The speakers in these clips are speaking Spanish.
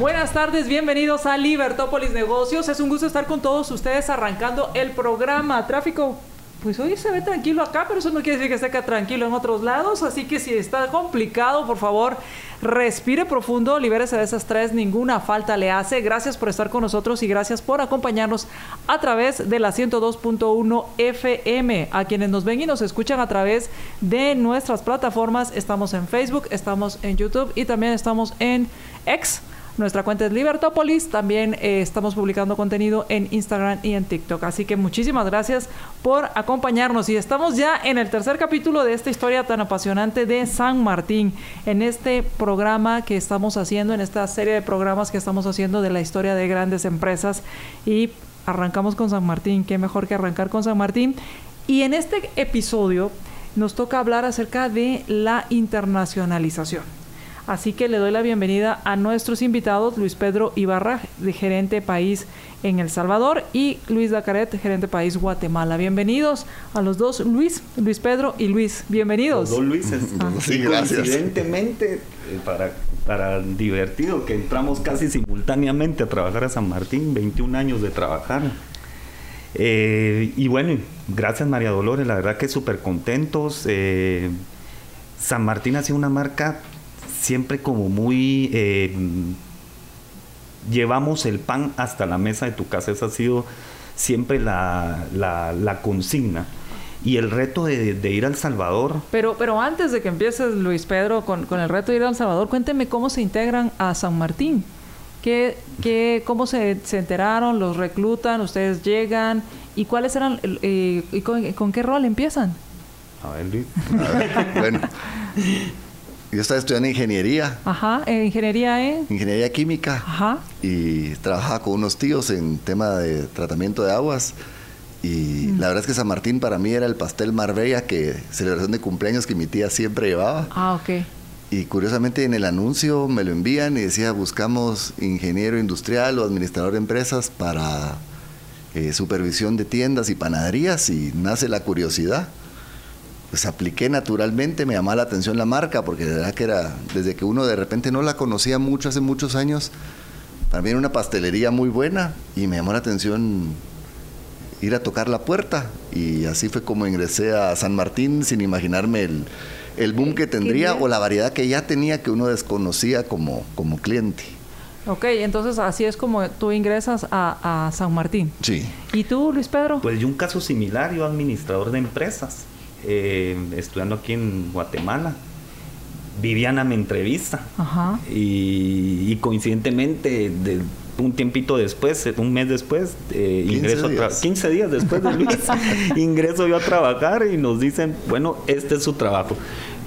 Buenas tardes, bienvenidos a Libertópolis Negocios. Es un gusto estar con todos ustedes arrancando el programa. Tráfico, pues hoy se ve tranquilo acá, pero eso no quiere decir que esté tranquilo en otros lados. Así que si está complicado, por favor, respire profundo, libérese de esas tres, ninguna falta le hace. Gracias por estar con nosotros y gracias por acompañarnos a través de la 102.1 FM. A quienes nos ven y nos escuchan a través de nuestras plataformas, estamos en Facebook, estamos en YouTube y también estamos en X nuestra cuenta es Libertópolis. También eh, estamos publicando contenido en Instagram y en TikTok. Así que muchísimas gracias por acompañarnos. Y estamos ya en el tercer capítulo de esta historia tan apasionante de San Martín. En este programa que estamos haciendo, en esta serie de programas que estamos haciendo de la historia de grandes empresas. Y arrancamos con San Martín. Qué mejor que arrancar con San Martín. Y en este episodio nos toca hablar acerca de la internacionalización. Así que le doy la bienvenida a nuestros invitados, Luis Pedro Ibarra, de gerente país en El Salvador, y Luis Dacaret, gerente país Guatemala. Bienvenidos a los dos, Luis, Luis Pedro y Luis. Bienvenidos. Los dos Luises. Ah. Sí, gracias. Coincidentemente, eh, para, para divertido, que entramos casi simultáneamente a trabajar a San Martín, 21 años de trabajar. Eh, y bueno, gracias María Dolores, la verdad que súper contentos. Eh, San Martín ha sido una marca siempre como muy... Eh, llevamos el pan hasta la mesa de tu casa, esa ha sido siempre la, la, consigna. Y el reto de, ir al Salvador. Pero, pero antes de que empieces, Luis Pedro, con, con, el reto de ir al Salvador, cuénteme cómo se integran a San Martín. ¿Qué, qué, ¿Cómo se, se enteraron? ¿Los reclutan? ¿Ustedes llegan? ¿Y cuáles eran? Eh, y con, con, qué rol empiezan? A ver, Luis. bueno, yo estaba estudiando ingeniería. Ajá, ingeniería ¿eh? Ingeniería química. Ajá. Y trabajaba con unos tíos en tema de tratamiento de aguas. Y mm. la verdad es que San Martín para mí era el pastel Marbella, que celebración de cumpleaños que mi tía siempre llevaba. Ah, ok. Y curiosamente en el anuncio me lo envían y decía buscamos ingeniero industrial o administrador de empresas para eh, supervisión de tiendas y panaderías y nace la curiosidad pues apliqué naturalmente, me llamaba la atención la marca, porque de verdad que era, desde que uno de repente no la conocía mucho, hace muchos años, era una pastelería muy buena y me llamó la atención ir a tocar la puerta y así fue como ingresé a San Martín sin imaginarme el, el boom que tendría o la variedad que ya tenía que uno desconocía como, como cliente. Ok, entonces así es como tú ingresas a, a San Martín. Sí. ¿Y tú, Luis Pedro? Pues yo un caso similar, yo administrador de empresas eh, estudiando aquí en Guatemala. Viviana me entrevista Y, coincidentemente de, un tiempito después, un mes después, eh, ingreso a 15 días después de Luis, ingreso yo a trabajar y nos dicen, bueno, este es su trabajo.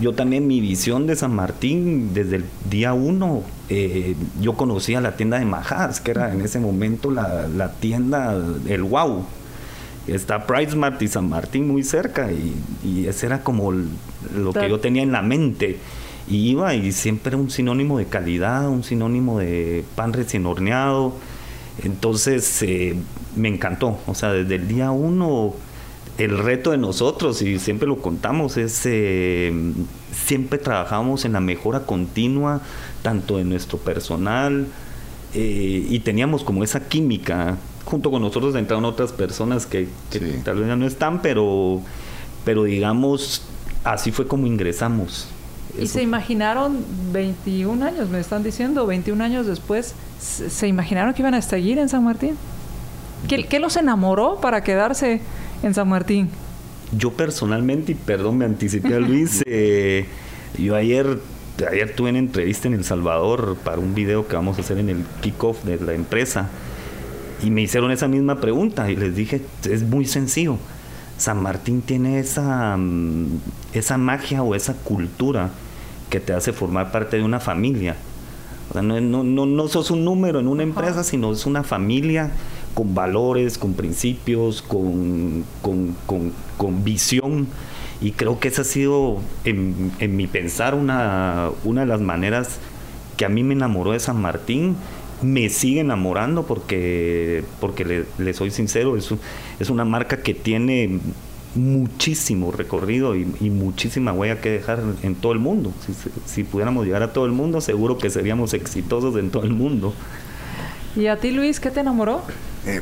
Yo también mi visión de San Martín, desde el día uno, eh, yo conocía la tienda de Majas, que era en ese momento la, la tienda, el wow, está PriceMart y San Martín muy cerca y, ese era como lo que yo tenía en la mente. Y iba y siempre era un sinónimo de calidad, un sinónimo de pan recién horneado. Entonces eh, me encantó. O sea, desde el día uno, el reto de nosotros, y siempre lo contamos, es eh, siempre trabajamos en la mejora continua, tanto de nuestro personal, eh, y teníamos como esa química junto con nosotros entraron otras personas que, tal vez ya no están, pero, pero digamos, así fue como ingresamos. ¿Y se imaginaron 21 años, me están diciendo, 21 años después, se imaginaron que iban a seguir en San Martín? ¿Qué, los enamoró para quedarse en San Martín? Yo personalmente, y perdón, me anticipé a Luis, eh, yo ayer, ayer tuve una entrevista en El Salvador para un video que vamos a hacer en el kickoff de la empresa y me hicieron esa misma pregunta y les dije, es muy sencillo. San Martín tiene esa, mm, esa magia o esa cultura que te hace formar parte de una familia. O sea, no, no, no, sos un número en una empresa, sino es una familia con valores, con principios, con, con, visión. Y creo que esa ha sido, en, mi pensar, una, una de las maneras que a mí me enamoró de San Martín me sigue enamorando porque, porque le, soy sincero, es, es una marca que tiene muchísimo recorrido y, muchísima huella que dejar en todo el mundo. Si, pudiéramos llegar a todo el mundo, seguro que seríamos exitosos en todo el mundo. ¿Y a ti, Luis, qué te enamoró? Eh,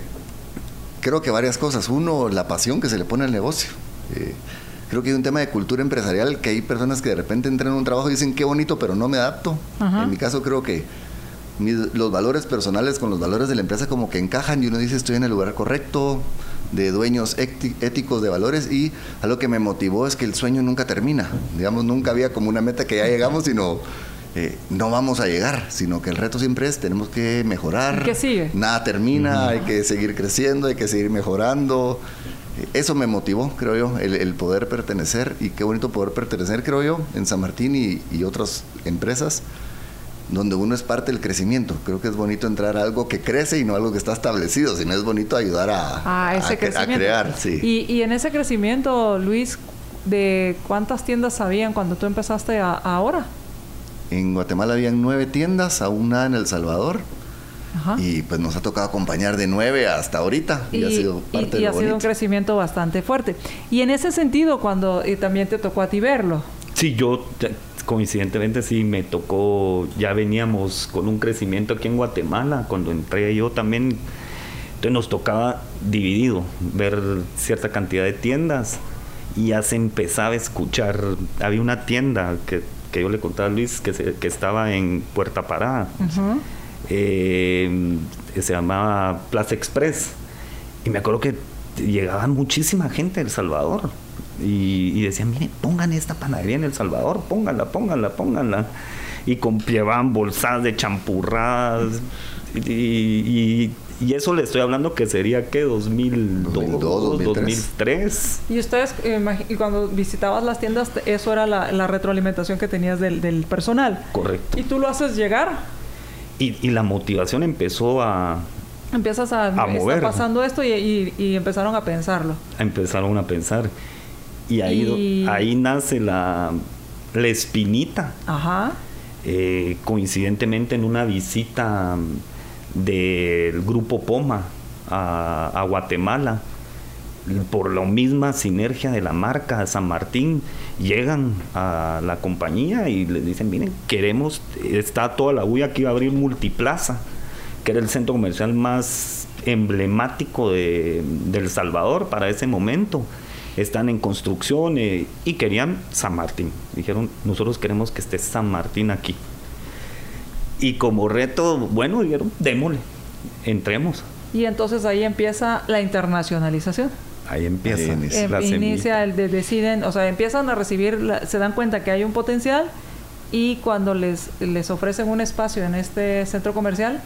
creo que varias cosas. Uno, la pasión que se le pone al negocio. Eh, creo que hay un tema de cultura empresarial que hay personas que de repente entran en un trabajo y dicen qué bonito, pero no me adapto. En mi caso creo que los valores personales con los valores de la empresa como que encajan y uno dice estoy en el lugar correcto, de dueños éticos de valores y algo que me motivó es que el sueño nunca termina. Digamos, nunca había como una meta que ya llegamos, sino eh, no vamos a llegar, sino que el reto siempre es tenemos que mejorar. ¿Qué sigue? Nada termina, hay que seguir creciendo, hay que seguir mejorando. Eh, eso me motivó, creo yo, el, poder pertenecer y qué bonito poder pertenecer, creo yo, en San Martín y, y otras empresas donde uno es parte del crecimiento. Creo que es bonito entrar a algo que crece y no algo que está establecido, sino es bonito ayudar a, ese crear. Sí. Y, en ese crecimiento, Luis, ¿de cuántas tiendas habían cuando tú empezaste ahora? En Guatemala habían nueve tiendas, aún nada en El Salvador. Y pues nos ha tocado acompañar de nueve hasta ahorita y, ha sido parte y, ha sido un crecimiento bastante fuerte. Y en ese sentido, cuando también te tocó a ti verlo. Sí, yo coincidentemente sí me tocó, ya veníamos con un crecimiento aquí en Guatemala, cuando entré yo también, entonces nos tocaba dividido, ver cierta cantidad de tiendas y ya se empezaba a escuchar, había una tienda que, yo le contaba a Luis que, que estaba en Puerta Parada, eh, se llamaba Plaza Express, y me acuerdo que llegaba muchísima gente de El Salvador y, decían, miren, pongan esta panadería en El Salvador, pónganla, pónganla, pónganla. Y llevaban bolsadas de champurradas. Y, eso le estoy hablando que sería que 2002, 2003. Y ustedes, y cuando visitabas las tiendas, eso era la, retroalimentación que tenías del, personal. Correcto. ¿Y tú lo haces llegar? Y, la motivación empezó a, Empiezas a, a mover. pasando esto y, y, empezaron a pensarlo. Empezaron a pensar. Y ahí, ahí nace la, la espinita. Ajá. Eh, coincidentemente en una visita del grupo Poma a, Guatemala, por la misma sinergia de la marca San Martín, llegan a la compañía y les dicen, miren, queremos, está toda la bulla que iba a abrir Multiplaza, que era el centro comercial más emblemático de, de El Salvador para ese momento están en construcción eh, y querían San Martín. Dijeron, nosotros queremos que esté San Martín aquí. Y como reto, bueno, dijeron, démosle, entremos. Y entonces ahí empieza la internacionalización. Ahí empieza. la inicia el de deciden, o sea, empiezan a recibir, se dan cuenta que hay un potencial y cuando les, les ofrecen un espacio en este centro comercial,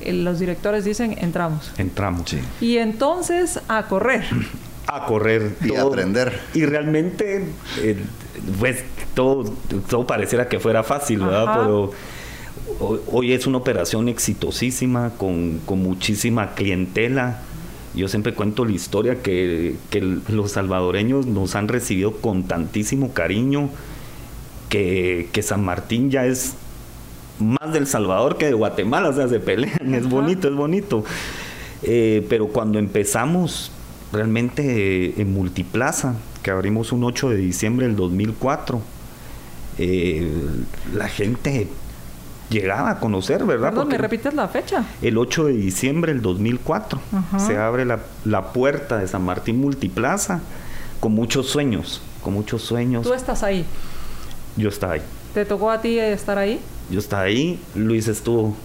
eh, los directores dicen, entramos. Entramos. Sí. Y entonces a correr. A correr y aprender. Y realmente, eh, pues todo, todo pareciera que fuera fácil, ¿verdad? Pero hoy, es una operación exitosísima, con, muchísima clientela. Yo siempre cuento la historia que, los salvadoreños nos han recibido con tantísimo cariño que, San Martín ya es más del Salvador que de Guatemala, o sea, se pelean, es bonito, es bonito. Eh, pero cuando empezamos, realmente en Multiplaza, que abrimos un 8 de diciembre del 2004, eh, la gente llegaba a conocer, ¿verdad? Perdón, ¿me repites la fecha? El 8 de diciembre del 2004 se abre la, la, puerta de San Martín Multiplaza con muchos sueños, con muchos sueños. ¿Tú estás ahí? Yo estaba ahí. ¿Te tocó a ti estar ahí? Yo estaba ahí, Luis estuvo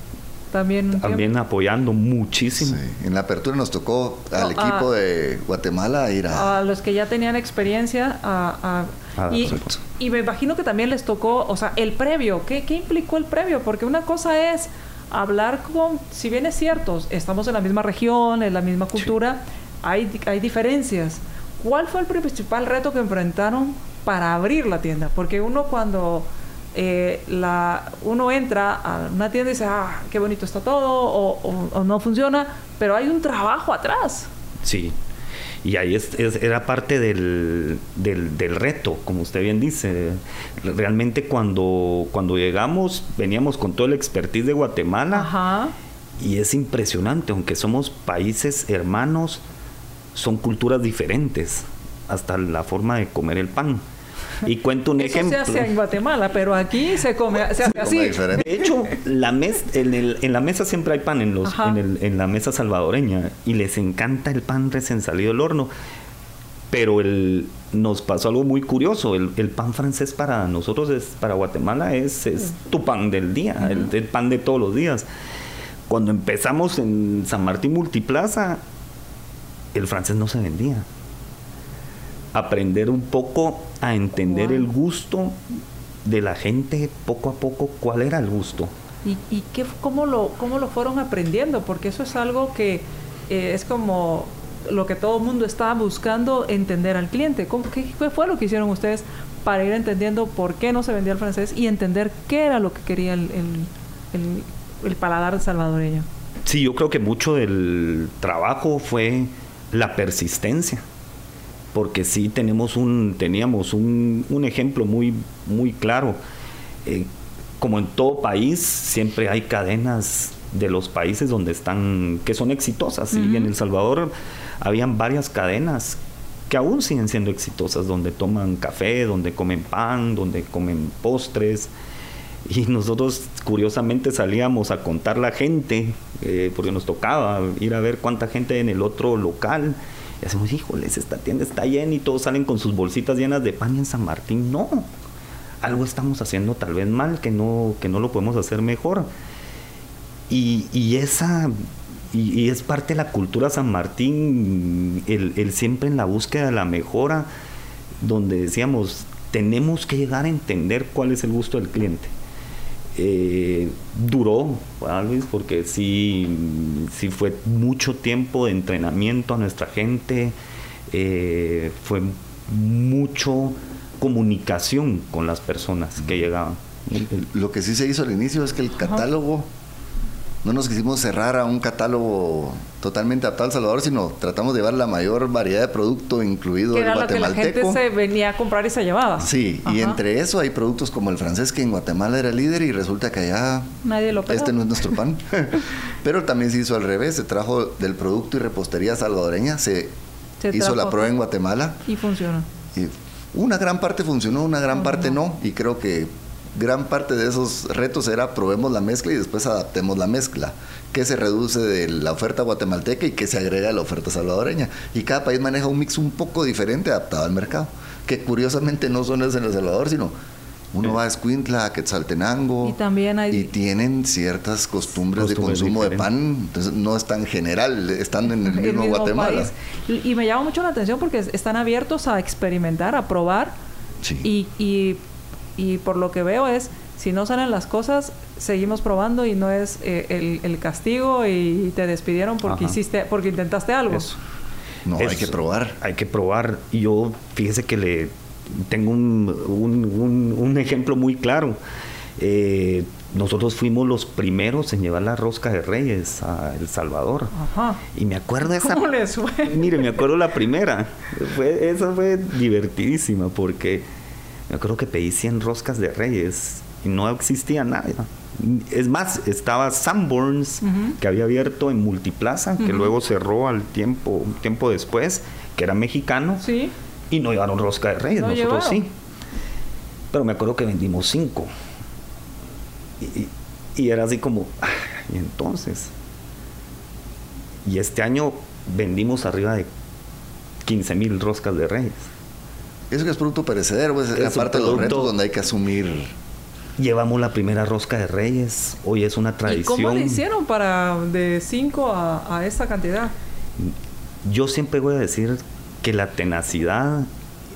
también, también apoyando muchísimo. En la apertura nos tocó al equipo de Guatemala ir a... A los que ya tenían experiencia. A, ah, y, y, me imagino que también les tocó, o sea, el previo. ¿Qué, ¿Qué implicó el previo? Porque una cosa es hablar con, si bien es cierto, estamos en la misma región, en la misma cultura, hay, hay diferencias. ¿Cuál fue el principal reto que enfrentaron para abrir la tienda? Porque uno cuando eh, la, uno entra a una tienda y dice, ah, qué bonito está todo, o, no funciona, pero hay un trabajo atrás. Sí, y ahí es, era parte del, del, reto, como usted bien dice. Realmente cuando, cuando llegamos, veníamos con todo el expertise de Guatemala. Y es impresionante, aunque somos países hermanos, son culturas diferentes, hasta la forma de comer el pan. Y cuento un ejemplo. se hace en Guatemala, pero aquí se come, se hace así. De hecho, la mes, en, el, en, la mesa siempre hay pan en, los, en, el, en, la mesa salvadoreña y les encanta el pan recién salido del horno. Pero el, nos pasó algo muy curioso. El, el, pan francés para nosotros, es, para Guatemala, es, es tu pan del día, el, el pan de todos los días. Cuando empezamos en San Martín Multiplaza, el francés no se vendía aprender un poco a entender el gusto de la gente poco a poco, cuál era el gusto. ¿Y, y qué, cómo, lo, cómo lo fueron aprendiendo? Porque eso es algo que eh, es como lo que todo el mundo está buscando entender al cliente. qué, fue lo que hicieron ustedes para ir entendiendo por qué no se vendía el francés y entender qué era lo que quería el, el, el paladar salvadoreño? Sí, yo creo que mucho del trabajo fue la persistencia porque sí tenemos un, teníamos un, ejemplo muy, muy claro. Eh, como en todo país, siempre hay cadenas de los países donde están, que son exitosas. Y en El Salvador habían varias cadenas que aún siguen siendo exitosas, donde toman café, donde comen pan, donde comen postres. Y nosotros curiosamente salíamos a contar la gente, eh, porque nos tocaba ir a ver cuánta gente en el otro local y hacemos, híjoles, esta tienda está llena y todos salen con sus bolsitas llenas de pan y en San Martín. No, algo estamos haciendo tal vez mal, que no, que no lo podemos hacer mejor. Y, esa, y, es parte de la cultura San Martín, el, el siempre en la búsqueda de la mejora, donde decíamos, tenemos que llegar a entender cuál es el gusto del cliente eh, duró, Luis, porque sí, sí fue mucho tiempo de entrenamiento a nuestra gente, eh, fue mucho comunicación con las personas que llegaban. Lo que sí se hizo al inicio es que el catálogo no nos quisimos cerrar a un catálogo totalmente adaptado al Salvador, sino tratamos de llevar la mayor variedad de producto incluido el guatemalteco. que la gente se venía a comprar y se llevaba. Sí, y entre eso hay productos como el francés que en Guatemala era líder y resulta que allá nadie lo Este no es nuestro pan. Pero también se hizo al revés, se trajo del producto y repostería salvadoreña, se, hizo la prueba en Guatemala y funcionó. Y una gran parte funcionó, una gran parte no, y creo que gran parte de esos retos era probemos la mezcla y después adaptemos la mezcla, que se reduce de la oferta guatemalteca y que se agrega a la oferta salvadoreña. Y cada país maneja un mix un poco diferente adaptado al mercado, que curiosamente no son es en El Salvador, sino uno va a Escuintla, a Quetzaltenango y, también y tienen ciertas costumbres, de consumo de pan, entonces no es tan general, están en el, mismo, Guatemala. Y, me llama mucho la atención porque están abiertos a experimentar, a probar y, y y por lo que veo es, si no salen las cosas, seguimos probando y no es eh, el, castigo y te despidieron porque hiciste, porque intentaste algo. No, hay que probar. Hay que probar. Y yo, fíjese que le tengo un, un, ejemplo muy claro. Eh, nosotros fuimos los primeros en llevar la rosca de Reyes a El Salvador. Ajá. Y me acuerdo esa. ¿Cómo les fue? Mire, me acuerdo la primera. Fue, esa fue divertidísima porque yo creo que pedí 100 roscas de Reyes y no existía nada. Es más, estaba Sanborns, que había abierto en Multiplaza, que luego cerró al tiempo, un tiempo después, que era mexicano. Sí. Y no llevaron rosca de Reyes, nosotros sí. Pero me acuerdo que vendimos 5. Y, era así como, y entonces. Y este año vendimos arriba de 15 mil roscas de Reyes. Eso que es producto perecedero, pues, es aparte de los retos donde hay que asumir. Llevamos la primera rosca de Reyes, hoy es una tradición. ¿Y cómo le hicieron para de 5 a, a esa cantidad? Yo siempre voy a decir que la tenacidad,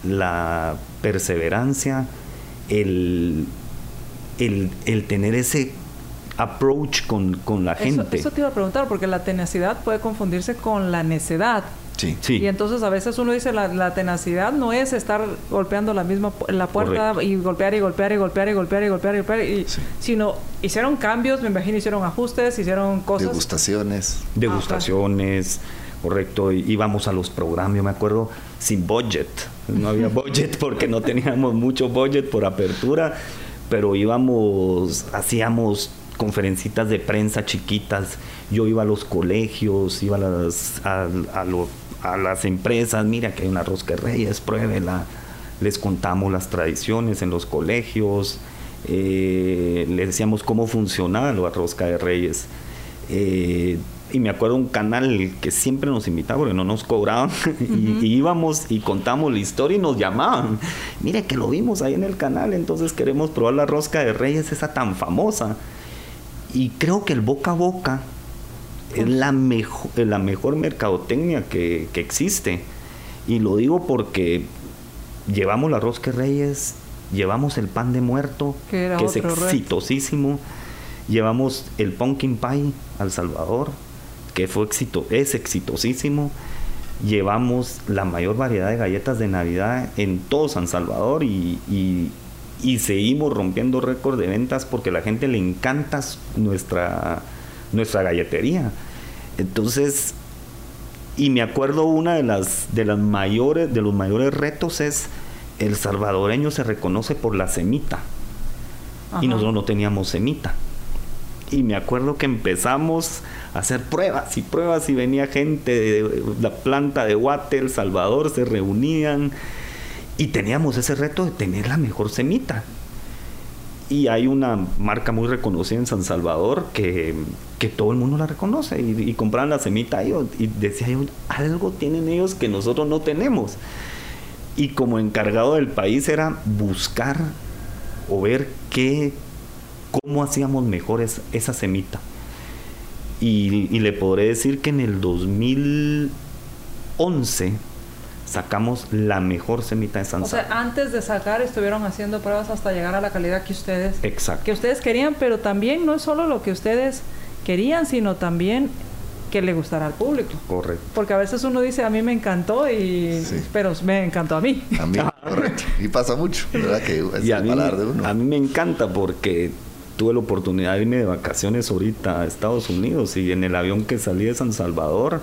la perseverancia, el, el, tener ese approach con, la gente. Eso te iba a preguntar, porque la tenacidad puede confundirse con la necedad. Sí. sí. Y entonces a veces uno dice la, tenacidad no es estar golpeando la misma la puerta y golpear y golpear y golpear y golpear y golpear y golpear, y, sino hicieron cambios, me imagino hicieron ajustes, hicieron cosas. Degustaciones. Degustaciones. correcto, íbamos a los programas, yo me acuerdo, sin budget, no había budget porque no teníamos mucho budget por apertura, pero íbamos, hacíamos conferencitas de prensa chiquitas, yo iba a los colegios, iba a las, a, las empresas, mira que hay una rosca de reyes, pruébela, les contamos las tradiciones en los colegios, eh, les decíamos cómo funcionaba la rosca de reyes. Eh, y me acuerdo un canal que siempre nos invitaba porque no nos cobraban y, íbamos y contamos la historia y nos llamaban. Mire que lo vimos ahí en el canal, entonces queremos probar la rosca de reyes, esa tan famosa. Y creo que el boca a boca es la mejor, la mejor mercadotecnia que, existe. Y lo digo porque llevamos la rosca reyes, llevamos el pan de muerto, que, es exitosísimo. Llevamos el pumpkin pie al Salvador, que fue éxito, es exitosísimo. Llevamos la mayor variedad de galletas de Navidad en todo San Salvador y, y seguimos rompiendo récords de ventas porque a la gente le encanta nuestra, nuestra galletería. Entonces, y me acuerdo una de las, de las mayores, de los mayores retos es el salvadoreño se reconoce por la semita. Y nosotros no teníamos semita. Y me acuerdo que empezamos a hacer pruebas y pruebas y venía gente de la planta de Guate, El Salvador, se reunían y teníamos ese reto de tener la mejor semita. Y hay una marca muy reconocida en San Salvador que, todo el mundo la reconoce y, y compraban la semita ellos. Y decía algo tienen ellos que nosotros no tenemos. Y como encargado del país era buscar o ver qué, cómo hacíamos mejor esa semita. Y, y le podré decir que en el 2011 sacamos la mejor semita de San O sea, antes de sacar estuvieron haciendo pruebas hasta llegar a la calidad que ustedes que ustedes querían, pero también no es solo lo que ustedes querían, sino también que le gustara al público. Correcto. Porque a veces uno dice, a mí me encantó, y pero me encantó a mí. A mí, correcto. Y pasa mucho, ¿verdad? Que es a, mí, de uno. a mí me encanta porque tuve la oportunidad de irme de vacaciones ahorita a Estados Unidos y en el avión que salí de San Salvador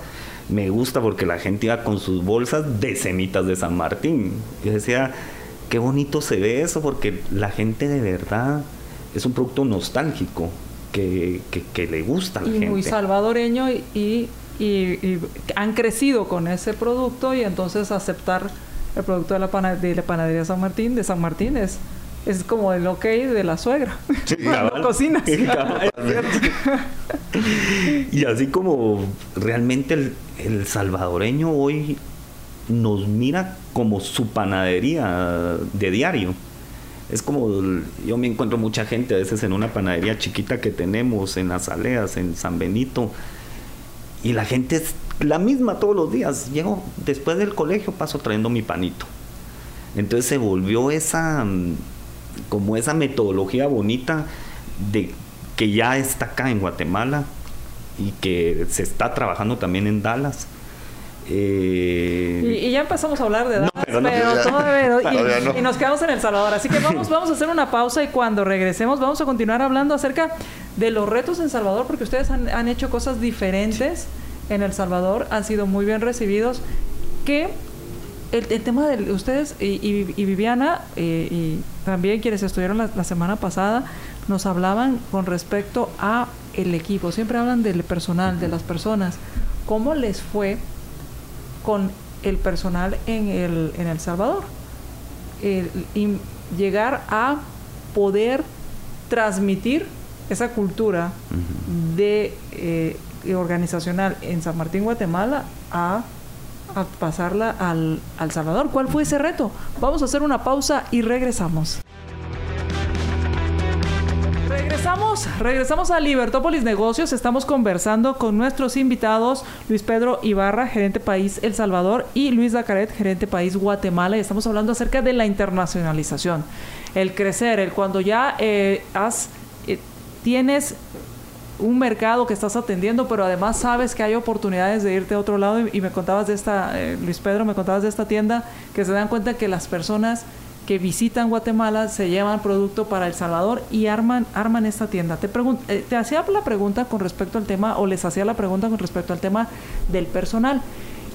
me gusta porque la gente iba con sus bolsas de semitas de San Martín. Yo decía, qué bonito se ve eso porque la gente de verdad es un producto nostálgico que, le gusta a la y muy salvadoreño y, y, han crecido con ese producto y entonces aceptar el producto de la, de la panadería San Martín, de San Martín es es como el ok de la suegra. Sí, cocinas. y así como realmente el, salvadoreño hoy nos mira como su panadería de diario. Es como, yo me encuentro mucha gente a veces en una panadería chiquita que tenemos en las aleas, en San Benito, y la gente es la misma todos los días. Llego después del colegio, paso trayendo mi panito. Entonces se volvió esa como esa metodología bonita de que ya está acá en Guatemala y que se está trabajando también en Dallas. Eh, y, ya empezamos a hablar de Dallas, pero, y, nos quedamos en El Salvador. Así que vamos, vamos a hacer una pausa y cuando regresemos vamos a continuar hablando acerca de los retos en Salvador, porque ustedes han, hecho cosas diferentes en El Salvador, han sido muy bien recibidos. Que el, tema de ustedes y, Viviana eh, y también quienes estuvieron la, semana pasada nos hablaban con respecto a el equipo. Siempre hablan del personal, de las personas. ¿Cómo les fue con el personal en El, en el Salvador? y llegar a poder transmitir esa cultura de eh, organizacional en San Martín, Guatemala, a a pasarla al, al Salvador. ¿Cuál fue ese reto? Vamos a hacer una pausa y regresamos. Regresamos, regresamos a Libertópolis Negocios. Estamos conversando con nuestros invitados, Luis Pedro Ibarra, gerente país El Salvador, y Luis Dacaret, gerente país Guatemala. Y estamos hablando acerca de la internacionalización, el crecer, el cuando ya eh, has, eh, tienes un mercado que estás atendiendo, pero además sabes que hay oportunidades de irte a otro lado y, me contabas de esta, eh, Luis Pedro, me contabas de esta tienda que se dan cuenta que las personas que visitan Guatemala se llevan producto para El Salvador y arman, arman esta tienda. Te, eh, te hacía la pregunta con respecto al tema, o les hacía la pregunta con respecto al tema del personal.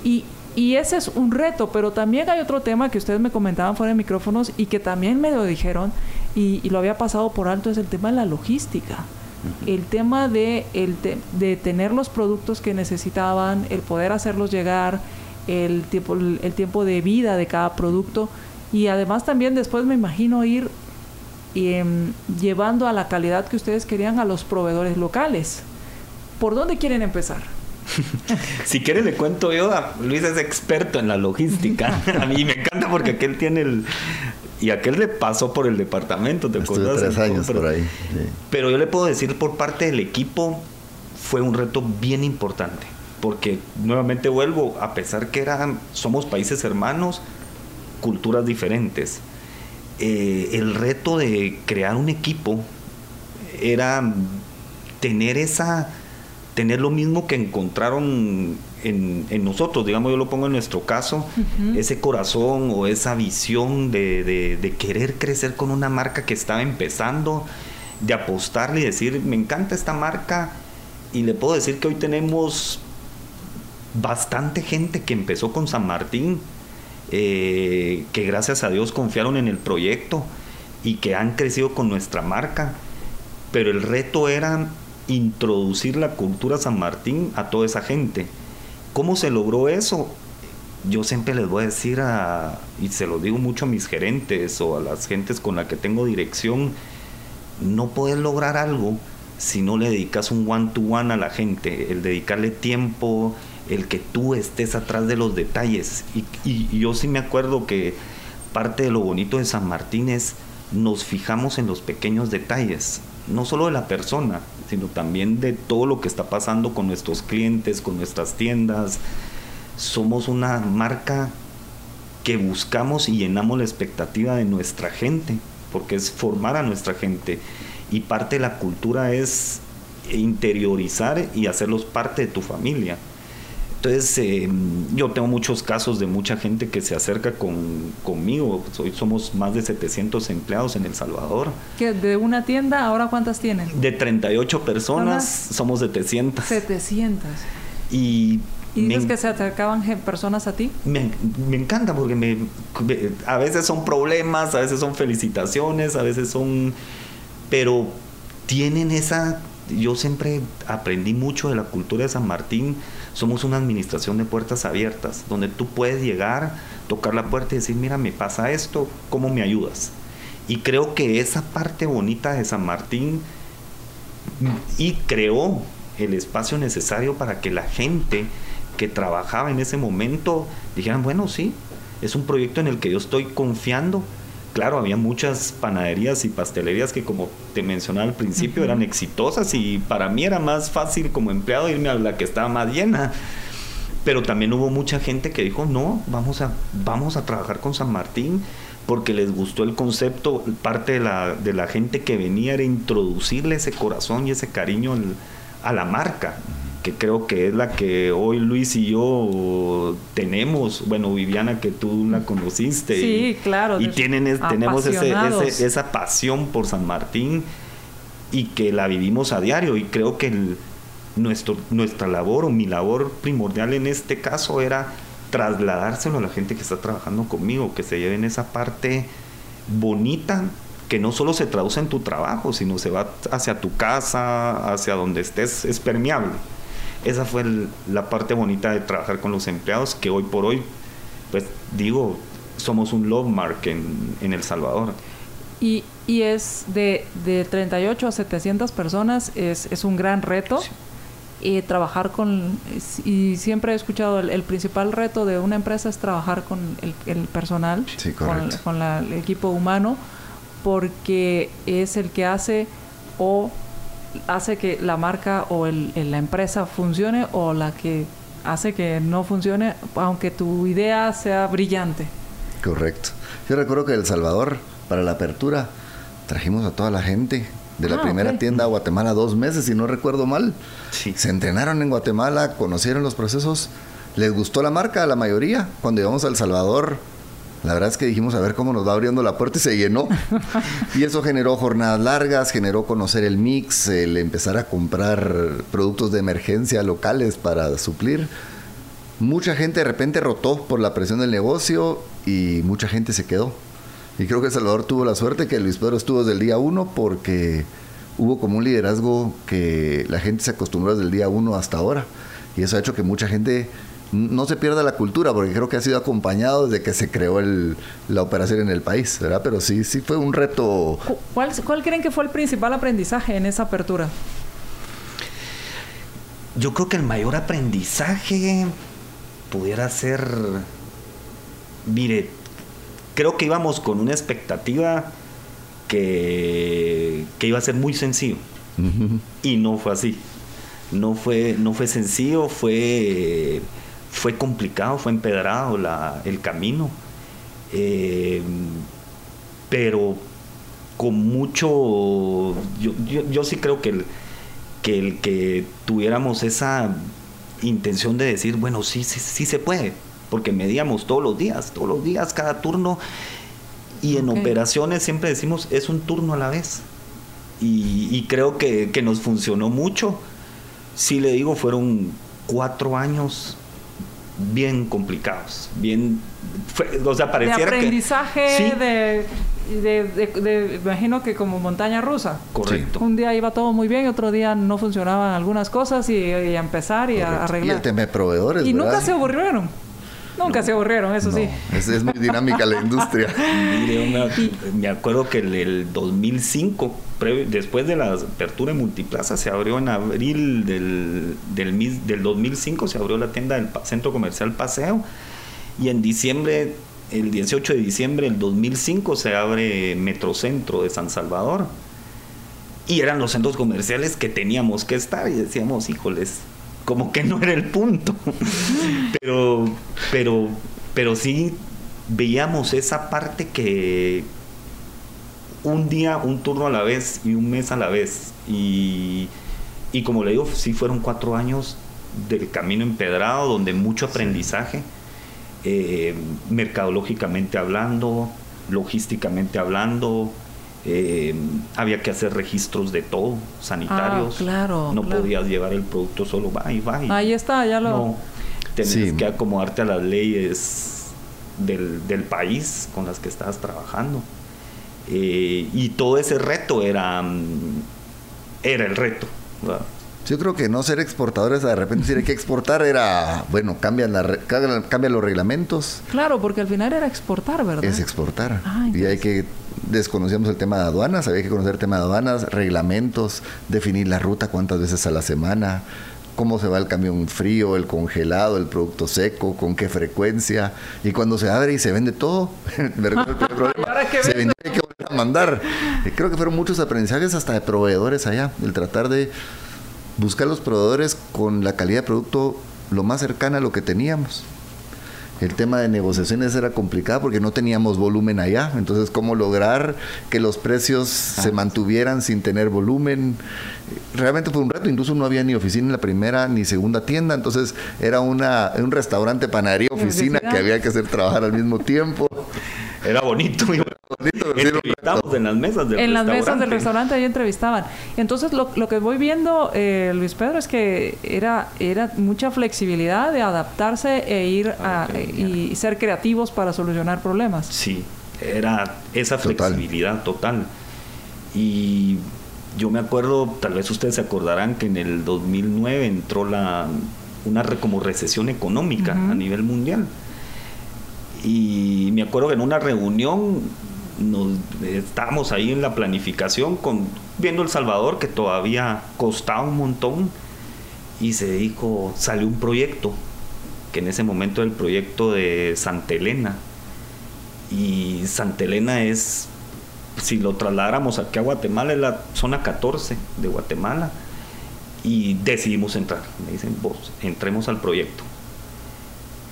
Y, y ese es un reto, pero también hay otro tema que ustedes me comentaban fuera de micrófonos y que también me lo dijeron y, y lo había pasado por alto, es el tema de la logística el tema de, el de tener los productos que necesitaban, el poder hacerlos llegar, el tiempo, el tiempo de vida de cada producto y además también después me imagino ir em, llevando a la calidad que ustedes querían a los proveedores locales. ¿Por dónde quieren empezar? si quiere le cuento yo, Luis es experto en la logística. a mí me encanta porque aquel tiene el, y aquel le pasó por el departamento, ¿te acuerdas? tres años por ahí. Pero yo le puedo decir por parte del equipo fue un reto bien importante, porque nuevamente vuelvo, a pesar que eran, somos países hermanos, culturas diferentes. Eh, el reto de crear un equipo era tener esa tener lo mismo que encontraron en, nosotros, digamos, yo lo pongo en nuestro caso, ese corazón o esa visión de, querer crecer con una marca que estaba empezando, de apostarle y decir, me encanta esta marca, y le puedo decir que hoy tenemos bastante gente que empezó con San Martín, eh, que gracias a Dios confiaron en el proyecto y que han crecido con nuestra marca, pero el reto era introducir la cultura San Martín a toda esa gente. ¿Cómo se logró eso? Yo siempre les voy a decir y se lo digo mucho a mis gerentes o a las gentes con las que tengo dirección, no puedes lograr algo si no le dedicas un one to one a la gente, el dedicarle tiempo, el que tú estés atrás de los detalles. Y, yo sí me acuerdo que parte de lo bonito de San Martín es nos fijamos en los pequeños detalles, no solo de la persona, sino también de todo lo que está pasando con nuestros clientes, con nuestras tiendas. Somos una marca que buscamos y llenamos la expectativa de nuestra gente, porque es formar a nuestra gente. Y parte de la cultura es interiorizar y hacerlos parte de tu familia. Entonces, eh, yo tengo muchos casos de mucha gente que se acerca con, conmigo. Hoy somos más de 700 empleados en El Salvador. ¿Que ¿De una tienda ahora cuántas tienen? De 38 personas, somos 700. 700. Y ¿Y dices que se acercaban personas a ti? Me, me, encanta porque me, a veces son problemas, a veces son felicitaciones, a veces son... Pero tienen esa... Yo siempre aprendí mucho de la cultura de San Martín somos una administración de puertas abiertas, donde tú puedes llegar, tocar la puerta y decir, mira, me pasa esto, ¿cómo me ayudas? Y creo que esa parte bonita de San Martín y creó el espacio necesario para que la gente que trabajaba en ese momento dijeran, bueno, sí, es un proyecto en el que yo estoy confiando claro, había muchas panaderías y pastelerías que como te mencionaba al principio eran exitosas y para mí era más fácil como empleado irme a la que estaba más llena. Pero también hubo mucha gente que dijo, no, vamos a, vamos a trabajar con San Martín porque les gustó el concepto. Parte de la, de la gente que venía era introducirle ese corazón y ese cariño a la marca que creo que es la que hoy Luis y yo tenemos, bueno, Viviana que tú la conociste. Sí, claro. Y tienen, tenemos ese, esa pasión por San Martín y que la vivimos a diario y creo que nuestro, nuestra labor o mi labor primordial en este caso era trasladárselo a la gente que está trabajando conmigo, que se lleven esa parte bonita que no solo se traduce en tu trabajo, sino se va hacia tu casa, hacia donde estés, es permeable esa fue la parte bonita de trabajar con los empleados, que hoy por hoy, pues digo, somos un love mark en, El Salvador. Y, y es de, de, 38 a 700 personas, es, es un gran reto. Trabajar con, y siempre he escuchado, el, principal reto de una empresa es trabajar con el, el personal, con, con el equipo humano, porque es el que hace o hace que la marca o el, la empresa funcione o la que hace que no funcione, aunque tu idea sea brillante. Correcto. Yo recuerdo que El Salvador, para la apertura, trajimos a toda la gente de la ah, primera tienda a Guatemala dos meses, si no recuerdo mal. Se entrenaron en Guatemala, conocieron los procesos, les gustó la marca a la mayoría. Cuando llegamos a El Salvador, la verdad es que dijimos a ver cómo nos va abriendo la puerta y se llenó. y eso generó jornadas largas, generó conocer el mix, el empezar a comprar productos de emergencia locales para suplir. Mucha gente de repente rotó por la presión del negocio y mucha gente se quedó. Y creo que Salvador tuvo la suerte que Luis Pedro estuvo desde el día uno porque hubo como un liderazgo que la gente se acostumbró desde el día uno hasta ahora. Y eso ha hecho que mucha gente no se pierda la cultura, porque creo que ha sido acompañado desde que se creó la operación en el país, ¿verdad? Pero sí, sí fue un reto. ¿Cuál, ¿Cuál creen que fue el principal aprendizaje en esa apertura? Yo creo que el mayor aprendizaje pudiera ser, mire, creo que íbamos con una expectativa que, que iba a ser muy sencillo. Y no fue así. No fue, no fue sencillo, fue fue complicado, fue empedrado el camino, eh, pero con mucho, yo, sí creo que el, que el que tuviéramos esa intención de decir, bueno, sí, sí, sí se puede, porque medíamos todos los días, todos los días, cada turno, y en operaciones siempre decimos, es un turno a la vez. Y, creo que, que, nos funcionó mucho. Sí le digo, fueron cuatro años bien complicados, bien, o sea, pareciera de aprendizaje, de, de, imagino que como montaña rusa. Correcto. Un día iba todo muy bien, otro día no funcionaban algunas cosas y, a empezar y a arreglar. Y el tema de proveedores. Y nunca se aburrieron. Nunca se aburrieron, eso sí. Es, muy dinámica la industria. me acuerdo que el, el 2005, después de la apertura de Multiplaza, se abrió en abril del, del, del 2005, se abrió la tienda del Centro Comercial Paseo. Y en diciembre, el 18 de diciembre del 2005, se abre Metrocentro de San Salvador. Y eran los centros comerciales que teníamos que estar y decíamos, híjoles, como que no era el punto. pero, pero, pero sí veíamos esa parte que un día, un turno a la vez y un mes a la vez. Y, y como le digo, sí fueron cuatro años del camino empedrado, donde mucho aprendizaje, eh, mercadológicamente hablando, logísticamente hablando, eh, había que hacer registros de todo, sanitarios. Ah, claro. No podías llevar el producto solo, va y va. Ahí está, ya lo. No, tenés que acomodarte a las leyes del, país con las que estabas trabajando. Eh, y todo ese reto era, mm, era el reto. Yo creo que no ser exportadores, de repente decir hay que exportar era, bueno, cambian, la, cambian los reglamentos. Claro, porque al final era exportar, ¿verdad? Es exportar. y hay que, desconocíamos el tema de aduanas, había que conocer el tema de aduanas, reglamentos, definir la ruta, cuántas veces a la semana, cómo se va el camión frío, el congelado, el producto seco, con qué frecuencia. Y cuando se abre y se vende todo, ¿verdad? se vende, hay que volver a mandar. Creo que fueron muchos aprendizajes hasta de proveedores allá, el tratar de buscar los proveedores con la calidad de producto lo más cercana a lo que teníamos. El tema de negociaciones era complicado porque no teníamos volumen allá. Entonces, ¿cómo lograr que los precios se mantuvieran sin tener volumen? Realmente fue un reto. Incluso no había ni oficina en la primera ni segunda tienda. Entonces, era una, un restaurante, panadería, oficina que había que hacer trabajar al mismo tiempo. Era bonito. Entrevistamos en las mesas del En las mesas del restaurante ahí entrevistaban. Entonces lo, lo que voy viendo, eh, Luis Pedro, es que era, era mucha flexibilidad de adaptarse e ir a, y ser creativos para solucionar problemas. Sí, era esa flexibilidad total. Y yo me acuerdo, tal vez ustedes se acordarán que en el 2009 entró la una como recesión económica a nivel mundial. Y me acuerdo que en una reunión nos estábamos ahí en la planificación con viendo El Salvador que todavía costaba un montón y se dijo, salió un proyecto que en ese momento era el proyecto de Santa Elena. Y Santa Elena es si lo trasladáramos aquí a Guatemala es la zona 14 de Guatemala y decidimos entrar. Me dicen vos entremos al proyecto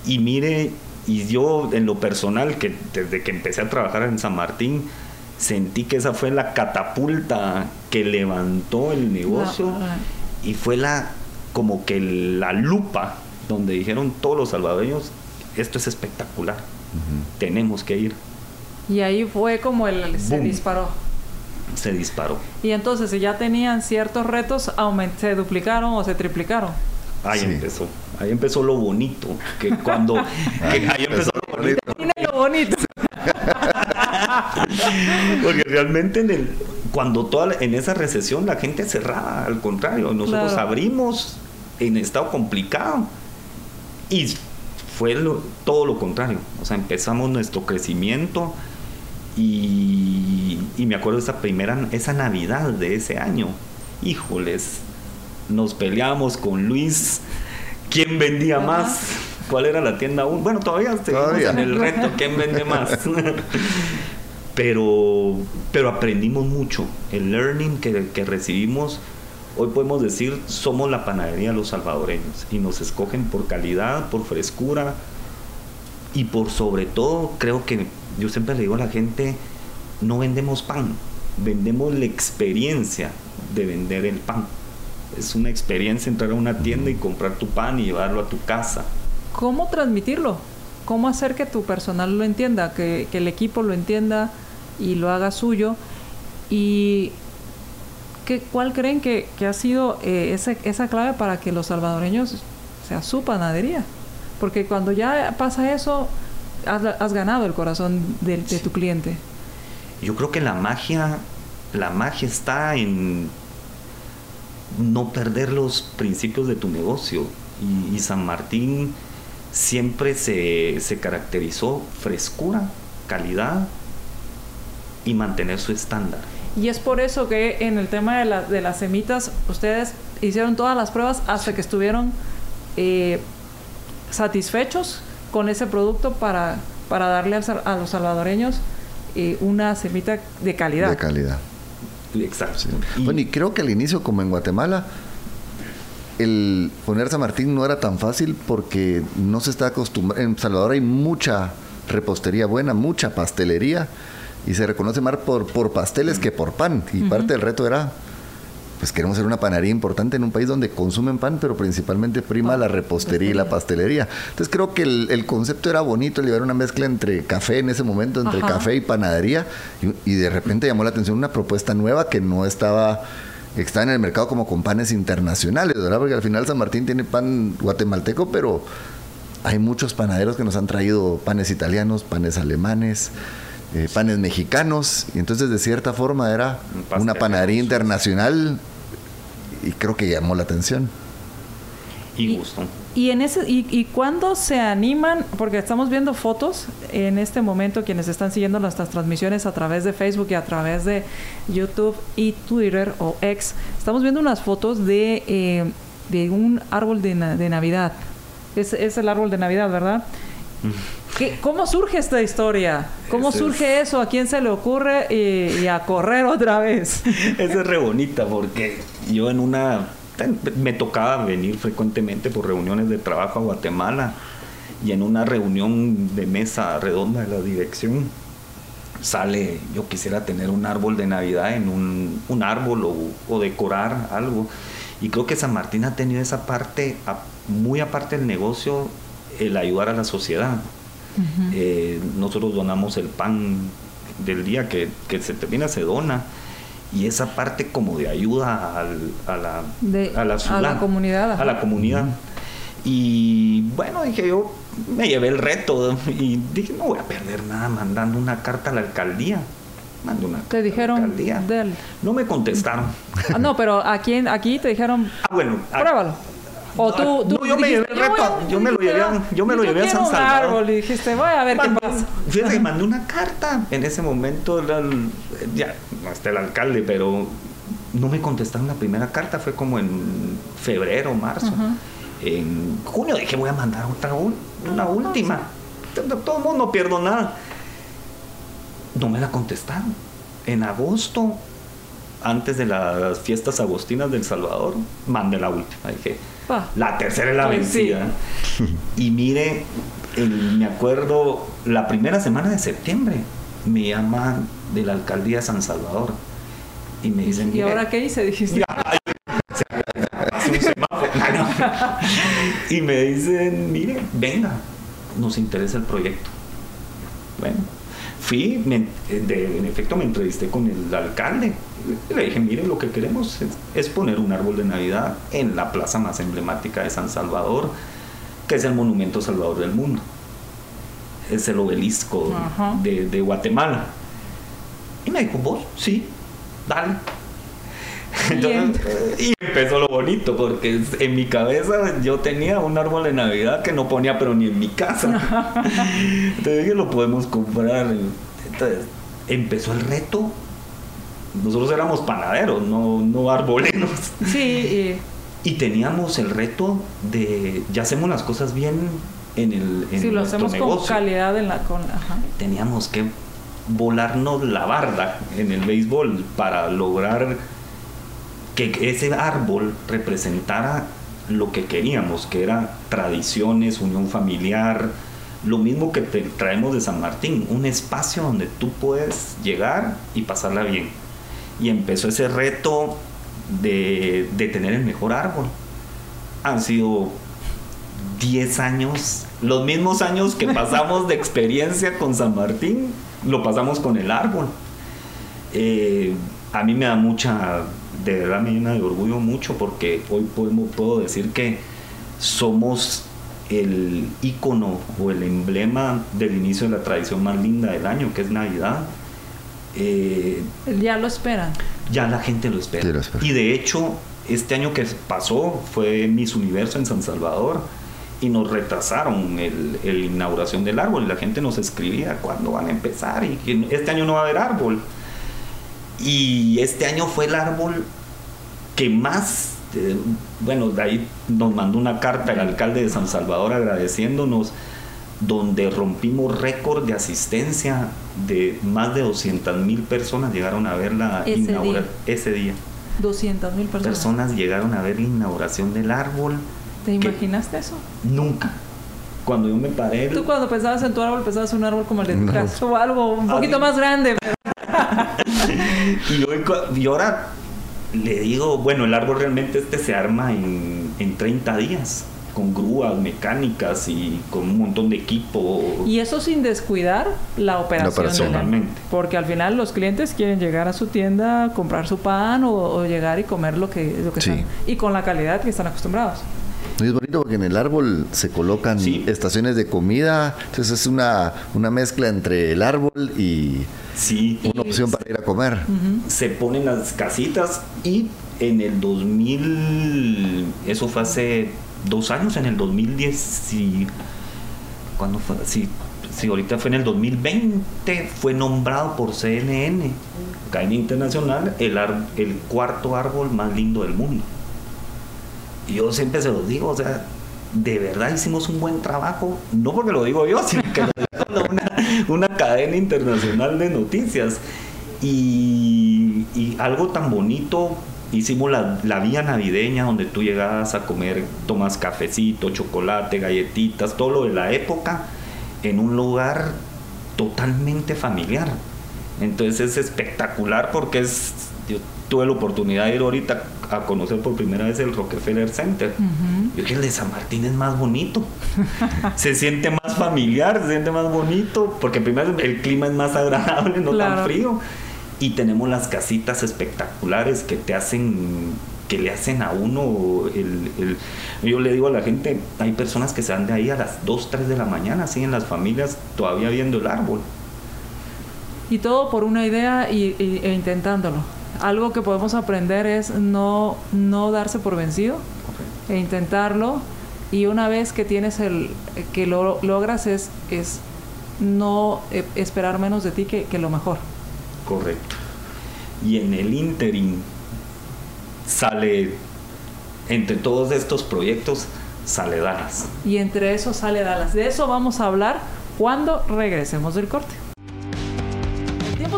y mire y yo, en lo personal, que desde que empecé a trabajar en San Martín, sentí que esa fue la catapulta que levantó el negocio y fue la como que la lupa donde dijeron todos los salvadoreños, esto es espectacular, tenemos que ir. Y ahí fue como el, se disparó. Se disparó. Y entonces, si ya tenían ciertos retos, ¿se duplicaron o se triplicaron? Ahí empezó. Ahí empezó lo bonito. Que cuando. ahí empezó lo bonito. lo bonito. Porque realmente en el, cuando toda en esa recesión la gente cerraba, al contrario, nosotros abrimos en estado complicado y fue todo lo contrario. O sea, empezamos nuestro crecimiento y, y me acuerdo esa primera, esa Navidad de ese año. Híjoles, nos peleamos con Luis. ¿Quién vendía más? ¿Cuál era la tienda aún? Bueno, todavía seguimos en el reto, ¿quién vende más? pero, pero aprendimos mucho. El learning que, que recibimos, hoy podemos decir, somos la panadería de los salvadoreños y nos escogen por calidad, por frescura y por sobre todo, creo que yo siempre le digo a la gente, no vendemos pan, vendemos la experiencia de vender el pan. Es una experiencia entrar a una tienda y comprar tu pan y llevarlo a tu casa. ¿Cómo transmitirlo? ¿Cómo hacer que tu personal lo entienda, que, el equipo lo entienda y lo haga suyo? ¿Y qué, cuál creen que, ha sido eh, esa, esa clave para que los salvadoreños sea su panadería? Porque cuando ya pasa eso, has, ganado el corazón de, de tu cliente. Yo creo que la magia, la magia está en no perder los principios de tu negocio. Y, San Martín siempre se, se, caracterizó frescura, calidad y mantener su estándar. Y es por eso que en el tema de, la, de las semitas, ustedes hicieron todas las pruebas hasta que estuvieron eh, satisfechos con ese producto para, para darle a los salvadoreños eh, una semita de calidad. De calidad. Exacto. Bueno, y creo que al inicio, como en Guatemala, el poner San Martín no era tan fácil porque no se está acostumbrado. En Salvador hay mucha repostería buena, mucha pastelería y se reconoce más por, por pasteles que por pan. Y parte del reto era pues queremos ser una panadería importante en un país donde consumen pan, pero principalmente prima la repostería y la pastelería. Entonces creo que el, concepto era bonito, llevar una mezcla entre café en ese momento, entre café y panadería, y, de repente llamó la atención una propuesta nueva que no estaba está en el mercado como con panes internacionales, ¿verdad? Porque al final San Martín tiene pan guatemalteco, pero hay muchos panaderos que nos han traído panes italianos, panes alemanes, eh, panes mexicanos, y entonces de cierta forma era una panadería internacional y creo que llamó la atención. Y, gustó. Y, en ese, y, y cuando se animan, porque estamos viendo fotos en este momento, quienes están siguiendo nuestras transmisiones a través de Facebook y a través de YouTube y Twitter o X, estamos viendo unas fotos de, eh, de un árbol de, de Navidad. Es, es el árbol de Navidad, ¿verdad? ¿Cómo surge esta historia? ¿Cómo surge eso? ¿A quién se le ocurre y, a correr otra vez? Esa es re bonita porque yo en una... Me tocaba venir frecuentemente por reuniones de trabajo a Guatemala y en una reunión de mesa redonda de la dirección sale, yo quisiera tener un árbol de Navidad en un, árbol o, decorar algo. Y creo que San Martín ha tenido esa parte, muy aparte del negocio, el ayudar a la sociedad. Eh, nosotros donamos el pan del día que, se termina, se dona. Y esa parte como de ayuda a, la, a, la, comunidad. A la comunidad. Y bueno, dije yo, me llevé el reto y dije, no voy a perder nada mandando una carta a la alcaldía. Mando una te dijeron No me contestaron. Ah, no, pero aquí, aquí te dijeron, ah, bueno, pruébalo. O tú, no, yo me llevé el reto, yo me lo llevé, yo me lo llevé a San Salvador. Árbol y dijiste, voy a ver qué pasa. Fíjate, mandé una carta. En ese momento, ya, no está el alcalde, pero no me contestaron la primera carta, fue como en febrero, marzo. En junio dije, voy a mandar otra, una última. Todo el mundo no pierdo nada. No me la contestaron. En agosto, antes de las fiestas agostinas del Salvador, mandé la última. Dije, la tercera es la vencida. Y mire, me acuerdo la primera semana de septiembre. me llaman de la alcaldía de San Salvador y me dicen... ¿Y ahora qué hice? Dijiste. y me dicen, mire, venga, nos interesa el proyecto. Bueno, fui, en efecto me entrevisté con el alcalde. Le dije, mire, lo que queremos es, poner un árbol de Navidad en la plaza más emblemática de San Salvador, que es el Monumento Salvador del Mundo. Es el obelisco de, de Guatemala. Y me dijo, vos, sí, dale y empezó lo bonito, porque en mi cabeza yo tenía un árbol de Navidad que no ponía, pero ni en mi casa. Entonces dije, lo podemos comprar. Entonces empezó el reto. Nosotros éramos panaderos, no, no arboleros. Sí. Y... teníamos el reto de, ya hacemos las cosas bien en el en sí, lo hacemos con calidad en la... Con, Teníamos que volarnos la barda en el béisbol para lograr que ese árbol representara lo que queríamos, que era tradiciones, unión familiar, lo mismo que te traemos de San Martín, un espacio donde tú puedes llegar y pasarla bien. Y empezó ese reto de, de tener el mejor árbol. Han sido 10 años, los mismos años que pasamos de experiencia con San Martín, lo pasamos con el árbol. Eh, a mí me da mucha de verdad me llena de orgullo mucho porque hoy podemos, puedo decir que somos el icono o el emblema del inicio de la tradición más linda del año, que es Navidad. Eh, ya lo esperan. Ya la gente lo espera. Y de hecho, este año que pasó fue Miss Universo en San Salvador y nos retrasaron el, el inauguración del árbol y la gente nos escribía cuándo van a empezar y que este año no va a haber árbol. Y este año fue el árbol que más, eh, bueno, de ahí nos mandó una carta el alcalde de San Salvador agradeciéndonos, donde rompimos récord de asistencia de más de 200 mil personas llegaron a ver la inauguración ese día. 200 mil personas. Personas llegaron a ver la inauguración del árbol. ¿Te imaginaste eso? Nunca. Cuando yo me paré. Tú cuando pensabas en tu árbol pensabas en un árbol como el de tu casa o algo un poquito más grande. y, hoy, y ahora le digo, bueno, el árbol realmente este se arma en, en 30 días con grúas mecánicas y con un montón de equipo. Y eso sin descuidar la operación. Porque al final los clientes quieren llegar a su tienda, comprar su pan o, llegar y comer lo que, lo que Y con la calidad que están acostumbrados. Es bonito porque en el árbol se colocan estaciones de comida, entonces es una, una mezcla entre el árbol y sí. una opción para ir a comer. Se ponen las casitas y en el 2000, eso fue hace dos años, en el 2010, y, ¿cuándo fue? Sí, ahorita fue en el 2020, fue nombrado por CNN, Cadena Internacional, el, el cuarto árbol más lindo del mundo. Y yo siempre se los digo, o sea, de verdad hicimos un buen trabajo, no porque lo digo yo, sino que lo digo una, cadena internacional de noticias. Y algo tan bonito, hicimos la, la, vía navideña donde tú llegabas a comer, tomas cafecito, chocolate, galletitas, todo lo de la época, en un lugar totalmente familiar. Entonces es espectacular porque es, yo tuve la oportunidad de ir ahorita a conocer por primera vez el Rockefeller Center. Yo dije, el de San Martín es más bonito. se siente más familiar, se siente más bonito, porque primero el clima es más agradable, no tan frío. Y tenemos las casitas espectaculares que te hacen que le hacen a uno el, yo le digo a la gente hay personas que se van de ahí a las 2, 3 de la mañana así en las familias todavía viendo el árbol y todo por una idea y, e intentándolo algo que podemos aprender es no, no darse por vencido e intentarlo. Y una vez que tienes el, que lo logras es, es no eh, esperar menos de ti que, lo mejor. Correcto. Y en el interim sale, entre todos estos proyectos, sale Dallas. Y entre eso sale Dallas. De eso vamos a hablar cuando regresemos del corte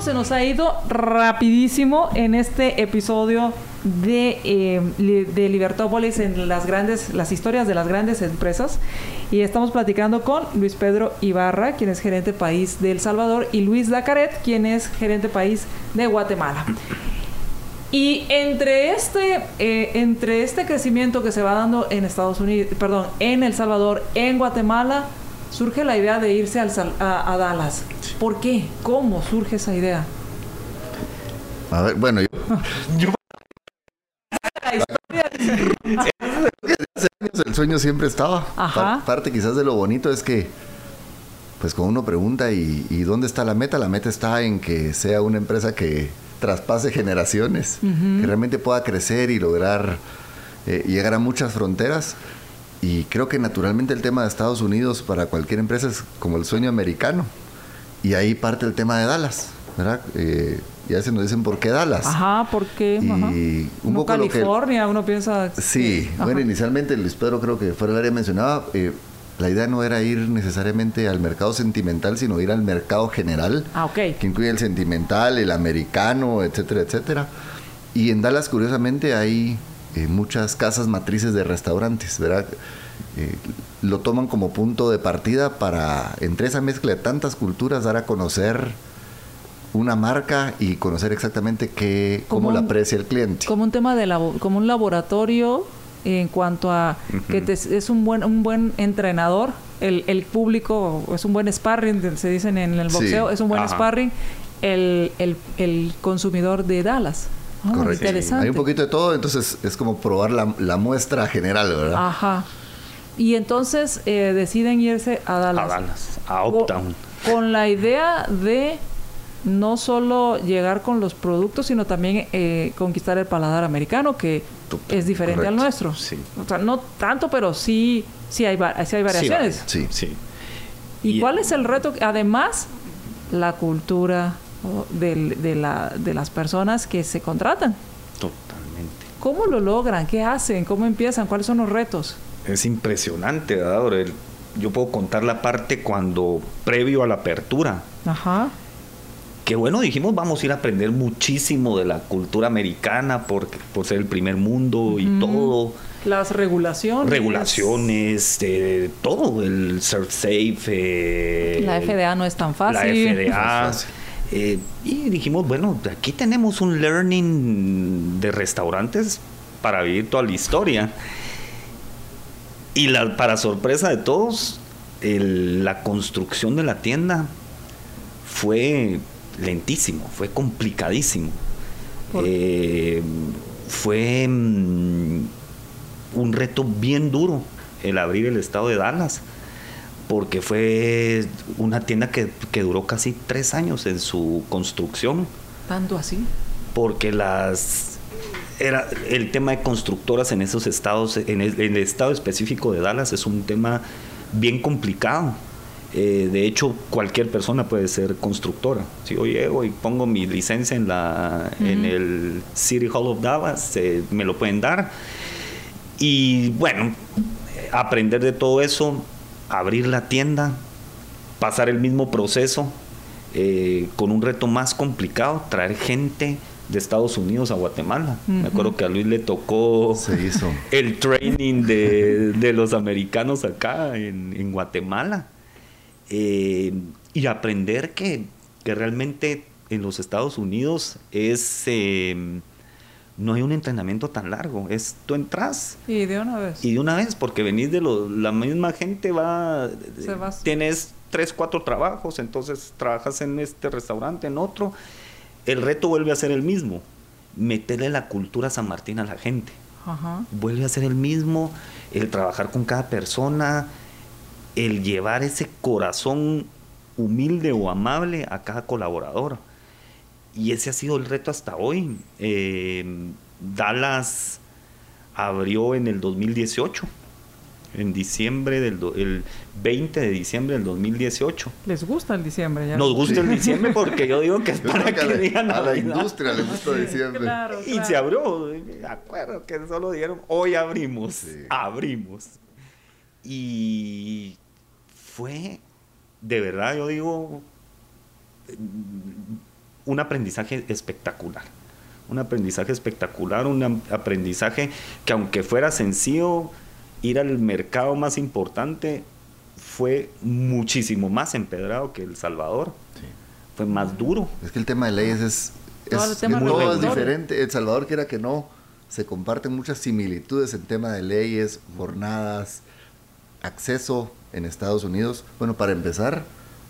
se nos ha ido rapidísimo en este episodio de, eh, de Libertópolis en las grandes, las historias de las grandes empresas. Y estamos platicando con Luis Pedro Ibarra, quien es gerente país de El Salvador, y Luis Dacaret, quien es gerente país de Guatemala. Y entre este, eh, entre este crecimiento que se va dando en Estados Unidos, perdón, en El Salvador, en Guatemala, surge la idea de irse al, a, Dallas. ¿Por qué? ¿Cómo surge esa idea? A ver, bueno, yo, el sueño siempre estaba. Parte quizás de lo bonito es que, pues cuando uno pregunta y, dónde está la meta, la meta está en que sea una empresa que traspase generaciones, que realmente pueda crecer y lograr eh, llegar a muchas fronteras. Y creo que naturalmente el tema de Estados Unidos para cualquier empresa es como el sueño americano. Y ahí parte el tema de Dallas, ¿verdad? Eh, y a veces nos dicen, ¿por qué Dallas? Ajá, ¿por qué? Y un poco California, uno piensa... Sí, bueno, inicialmente Luis Pedro creo que fuera el área mencionaba, eh, la idea no era ir necesariamente al mercado sentimental, sino ir al mercado general, ah, que incluye el sentimental, el americano, etcétera, etcétera. Y en Dallas, curiosamente, hay eh, muchas casas matrices de restaurantes, ¿verdad? Eh, lo toman como punto de partida para, entre esa mezcla de tantas culturas, dar a conocer una marca y conocer exactamente qué, cómo la aprecia el cliente. Como un tema de como un laboratorio en cuanto a que es un buen un buen entrenador, el, el, público es un buen sparring, se dicen en el boxeo, es un buen sparring, el, el, el, consumidor de Dallas. Ah, Correcto. Interesante. Hay un poquito de todo, entonces es como probar la, la muestra general, ¿verdad? Ajá. Y entonces eh, deciden irse a Dallas. A Dallas, a Uptown. con la idea de no solo llegar con los productos, sino también eh, conquistar el paladar americano, que es diferente al nuestro. Sí. O sea, no tanto, pero sí, sí, hay, sí hay variaciones. Sí, sí. ¿Y, cuál es el reto? Además, la cultura de, de, la, de las personas que se contratan. Totalmente. ¿Cómo lo logran? ¿Qué hacen? ¿Cómo empiezan? ¿Cuáles son los retos? Es impresionante, ¿verdad? Yo puedo contar la parte cuando, previo a la apertura. Ajá que bueno, dijimos vamos a ir a aprender muchísimo de la cultura americana por, por ser el primer mundo y todo. Las regulaciones. Regulaciones, de todo, el Surf Safe. Eh, la FDA no es tan fácil. La FDA. Eh, y dijimos, bueno, aquí tenemos un learning de restaurantes para vivir toda la historia. Y la, para sorpresa de todos, la construcción de la tienda fue lentísimo, fue complicadísimo. Eh, fue mm, un reto bien duro el abrir el estado de Dallas, porque fue una tienda que, duró casi tres años en su construcción. ¿Tanto así? Porque las era el tema de constructoras en esos estados, en el estado específico de Dallas es un tema bien complicado eh, de hecho, cualquier persona puede ser constructora. Si yo llego y pongo mi licencia en, la, en el City Hall of Dallas, eh, me lo pueden dar. Y bueno, aprender de todo eso, abrir la tienda, pasar el mismo proceso eh, con un reto más complicado, traer gente de Estados Unidos a Guatemala. Me acuerdo que a Luis le tocó el training de, los americanos acá en Guatemala. Eh, y aprender que, realmente en los Estados Unidos es em, no hay un entrenamiento tan largo, es tú entras y de una vez. y de una vez porque venís de la misma gente va, tienes tres cuatro trabajos, entonces trabajas en este restaurante, en otro, el reto vuelve a ser el mismo, meterle la cultura San Martín a la gente, vuelve a ser el mismo, el trabajar con cada persona el llevar ese corazón humilde o amable a cada colaborador. Y ese ha sido el reto hasta hoy. Eh, Dallas abrió en el 2018, en diciembre del el 20 de diciembre del 2018. ¿Les gusta el diciembre? Nos gusta el diciembre porque yo digo que es para que, a la, industria le gusta diciembre. Y se abrió, me acuerdo que solo dijeron, hoy abrimos, abrimos. Y fue, de verdad, yo digo, un aprendizaje espectacular. un aprendizaje espectacular, un aprendizaje que aunque fuera sencillo, ir al mercado más importante fue muchísimo más empedrado que El Salvador. Fue más duro. Es que el tema de leyes es, es, diferente. El Salvador, quiera que no, se comparten muchas similitudes en tema de leyes, jornadas, acceso en Estados Unidos. Bueno, para empezar,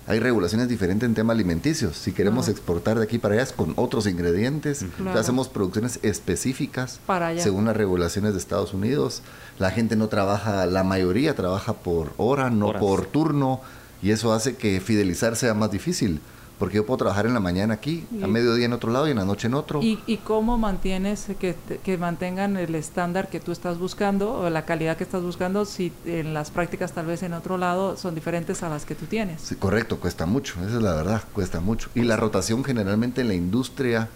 hay regulaciones diferentes en tema alimenticios. Si queremos exportar de aquí para allá es con otros ingredientes. Hacemos producciones específicas según las regulaciones de Estados Unidos. La gente no trabaja, la mayoría trabaja por hora, no por turno, y eso hace que fidelizar sea más difícil porque yo puedo trabajar en la mañana aquí, a mediodía en otro lado y en la noche en otro. ¿Y, y cómo mantienes que, que, mantengan el estándar que tú estás buscando o la calidad que estás buscando si en las prácticas tal vez en otro lado son diferentes a las que tú tienes? Sí, correcto, cuesta mucho, esa es la verdad, cuesta mucho. Y la rotación generalmente en la industria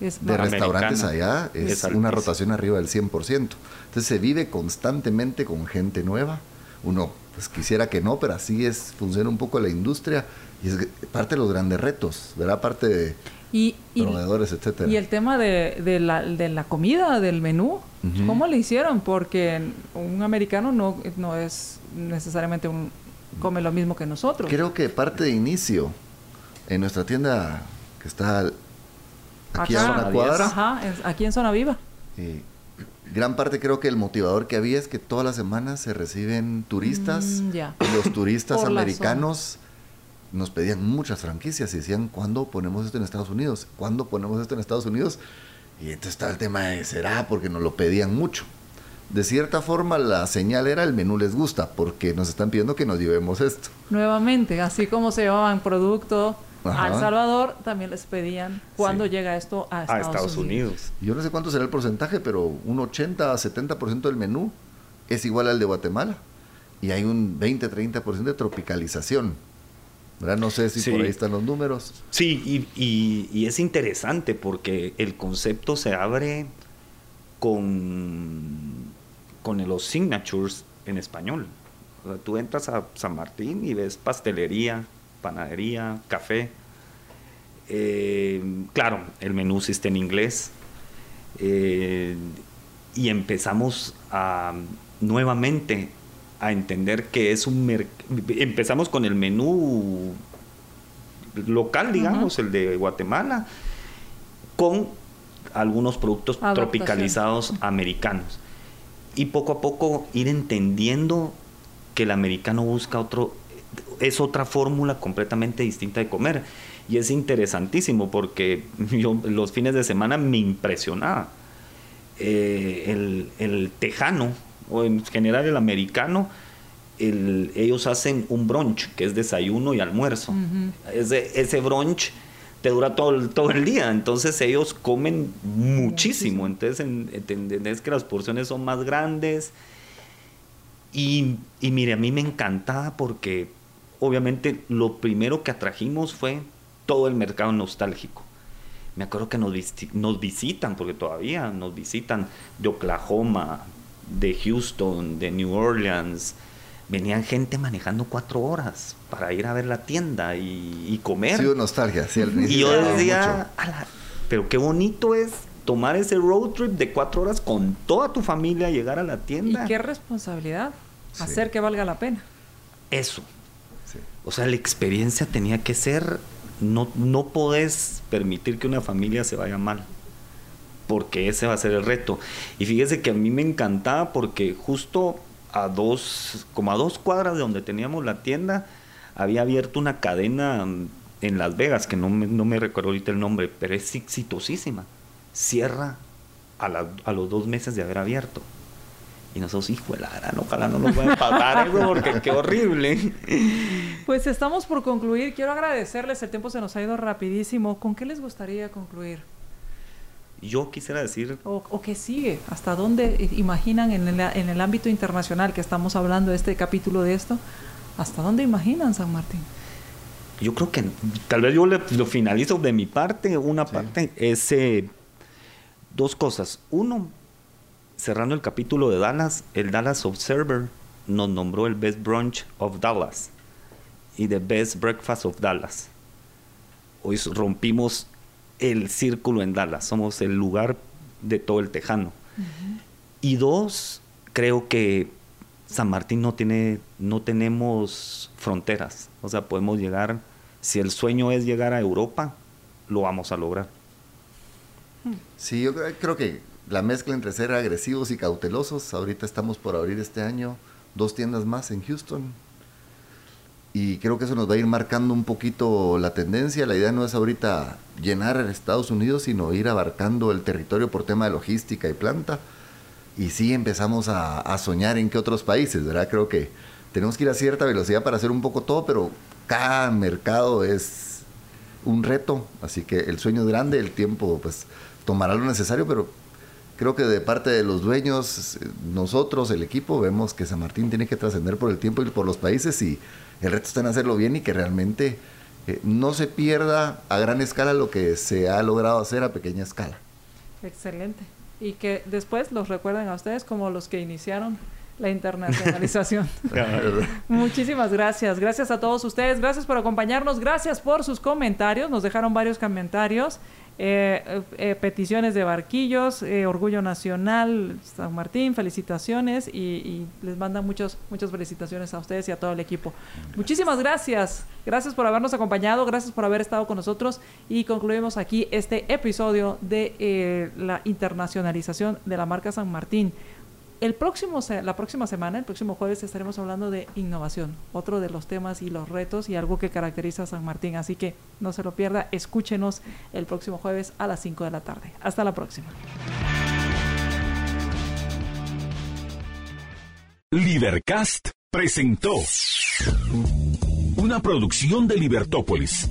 de restaurantes allá es, una rotación arriba del 100%. Entonces se vive constantemente con gente nueva. Uno pues quisiera que no, pero así es, funciona un poco la industria y es parte de los grandes retos, ¿verdad? Parte de y, proveedores, etcétera. Y el tema de, de, la, de la comida, del menú, ¿cómo le hicieron? Porque un americano no, no es necesariamente un come lo mismo que nosotros. Creo que parte de inicio en nuestra tienda que está aquí en Zona Cuadra. Ajá, aquí en Zona Viva. gran parte creo que el motivador que había es que todas las semanas se reciben turistas mm, y los turistas americanos nos pedían muchas franquicias y decían, ¿cuándo ponemos esto en Estados Unidos? ¿Cuándo ponemos esto en Estados Unidos? Y entonces está el tema de, ¿será? Porque nos lo pedían mucho. De cierta forma, la señal era el menú les gusta, porque nos están pidiendo que nos llevemos esto. Nuevamente, así como se llevaban producto a El Salvador, también les pedían cuándo llega esto a Estados, Unidos. Yo no sé cuánto será el porcentaje, pero un 80 a 70% del menú es igual al de Guatemala. Y hay un 20-30% de tropicalización. No sé si por ahí están los números. Sí, y, es interesante porque el concepto se abre con, con los signatures en español. tú entras a San Martín y ves pastelería, panadería, café. Eh, claro, el menú sí está en inglés. Eh, y empezamos a nuevamente a entender que es un empezamos con el menú local, digamos, el de Guatemala, con algunos productos tropicalizados americanos. Y poco a poco ir entendiendo que el americano busca otro, es otra fórmula completamente distinta de comer. Y es interesantísimo porque yo los fines de semana me impresionaba. Eh, el, el tejano, o en general el americano, ellos hacen un brunch, que es desayuno y almuerzo. ese, ese brunch te dura todo el, todo el día, entonces ellos comen muchísimo, entonces entendés que las porciones son más grandes. Y, y mire, a mí me encantaba porque obviamente lo primero que atrajimos fue todo el mercado nostálgico. Me acuerdo que nos, nos visitan, porque todavía nos visitan de Oklahoma, de Houston, de New Orleans. Venían gente manejando cuatro horas para ir a ver la tienda y, comer. Sí, nostalgia, sí, Y yo decía, pero qué bonito es tomar ese road trip de cuatro horas con toda tu familia, llegar a la tienda. Y qué responsabilidad hacer que valga la pena. Eso. O sea, la experiencia tenía que ser, no, no podés permitir que una familia se vaya mal porque ese va a ser el reto. Y fíjese que a mí me encantaba porque justo a dos, como a dos cuadras de donde teníamos la tienda, había abierto una cadena en Las Vegas, que no me, no me recuerdo ahorita el nombre, pero es exitosísima. Cierra a, a los dos meses de haber abierto. Y nosotros, hijo de la gran, ojalá no nos vayan a pagar eso porque qué horrible. Pues estamos por concluir. Quiero agradecerles, el tiempo se nos ha ido rapidísimo. ¿Con qué les gustaría concluir? Yo quisiera decir... O, o qué sigue, ¿hasta dónde imaginan en el, en el ámbito internacional que estamos hablando de este capítulo de esto? ¿Hasta dónde imaginan San Martín? Yo creo que tal vez yo lo finalizo de mi parte. Una parte es eh, dos cosas. Uno, cerrando el capítulo de Dallas, el Dallas Observer nos nombró el Best Brunch of Dallas y the Best Breakfast of Dallas. Hoy rompimos el círculo en Dallas, somos el lugar de todo el tejano. Y dos, creo que San Martín no tiene, no tenemos fronteras. O sea, podemos llegar, si el sueño es llegar a Europa, lo vamos a lograr. Sí, yo creo que la mezcla entre ser agresivos y cautelosos, ahorita estamos por abrir este año dos tiendas más en Houston, y creo que eso nos va a ir marcando un poquito la tendencia. La idea no es ahorita llenar Estados Unidos, sino ir abarcando el territorio por tema de logística y planta. Y sí empezamos a, soñar en qué otros países, ¿verdad? Creo que tenemos que ir a cierta velocidad para hacer un poco todo, pero cada mercado es un reto. Así que el sueño es grande, el tiempo pues tomará lo necesario, pero creo que de parte de los dueños, nosotros, el equipo, vemos que San Martín tiene que trascender por el tiempo y por los países y el reto está en hacerlo bien y que realmente eh, no se pierda a gran escala lo que se ha logrado hacer a pequeña escala. Excelente. Y que después los recuerden a ustedes como los que iniciaron la internacionalización. Muchísimas gracias. Gracias a todos ustedes. Gracias por acompañarnos. Gracias por sus comentarios. Nos dejaron varios comentarios. Eh, eh, peticiones de barquillos, eh, Orgullo Nacional, San Martín, felicitaciones y, les mandan muchos, muchas felicitaciones a ustedes y a todo el equipo. Muchísimas gracias, gracias por habernos acompañado, gracias por haber estado con nosotros y concluimos aquí este episodio de la internacionalización de la marca San Martín. El próximo, la próxima semana, el próximo jueves, estaremos hablando de innovación, otro de los temas y los retos y algo que caracteriza a San Martín. Así que no se lo pierda, escúchenos el próximo jueves a las 5 de la tarde. Hasta la próxima. Libercast presentó una producción de Libertópolis.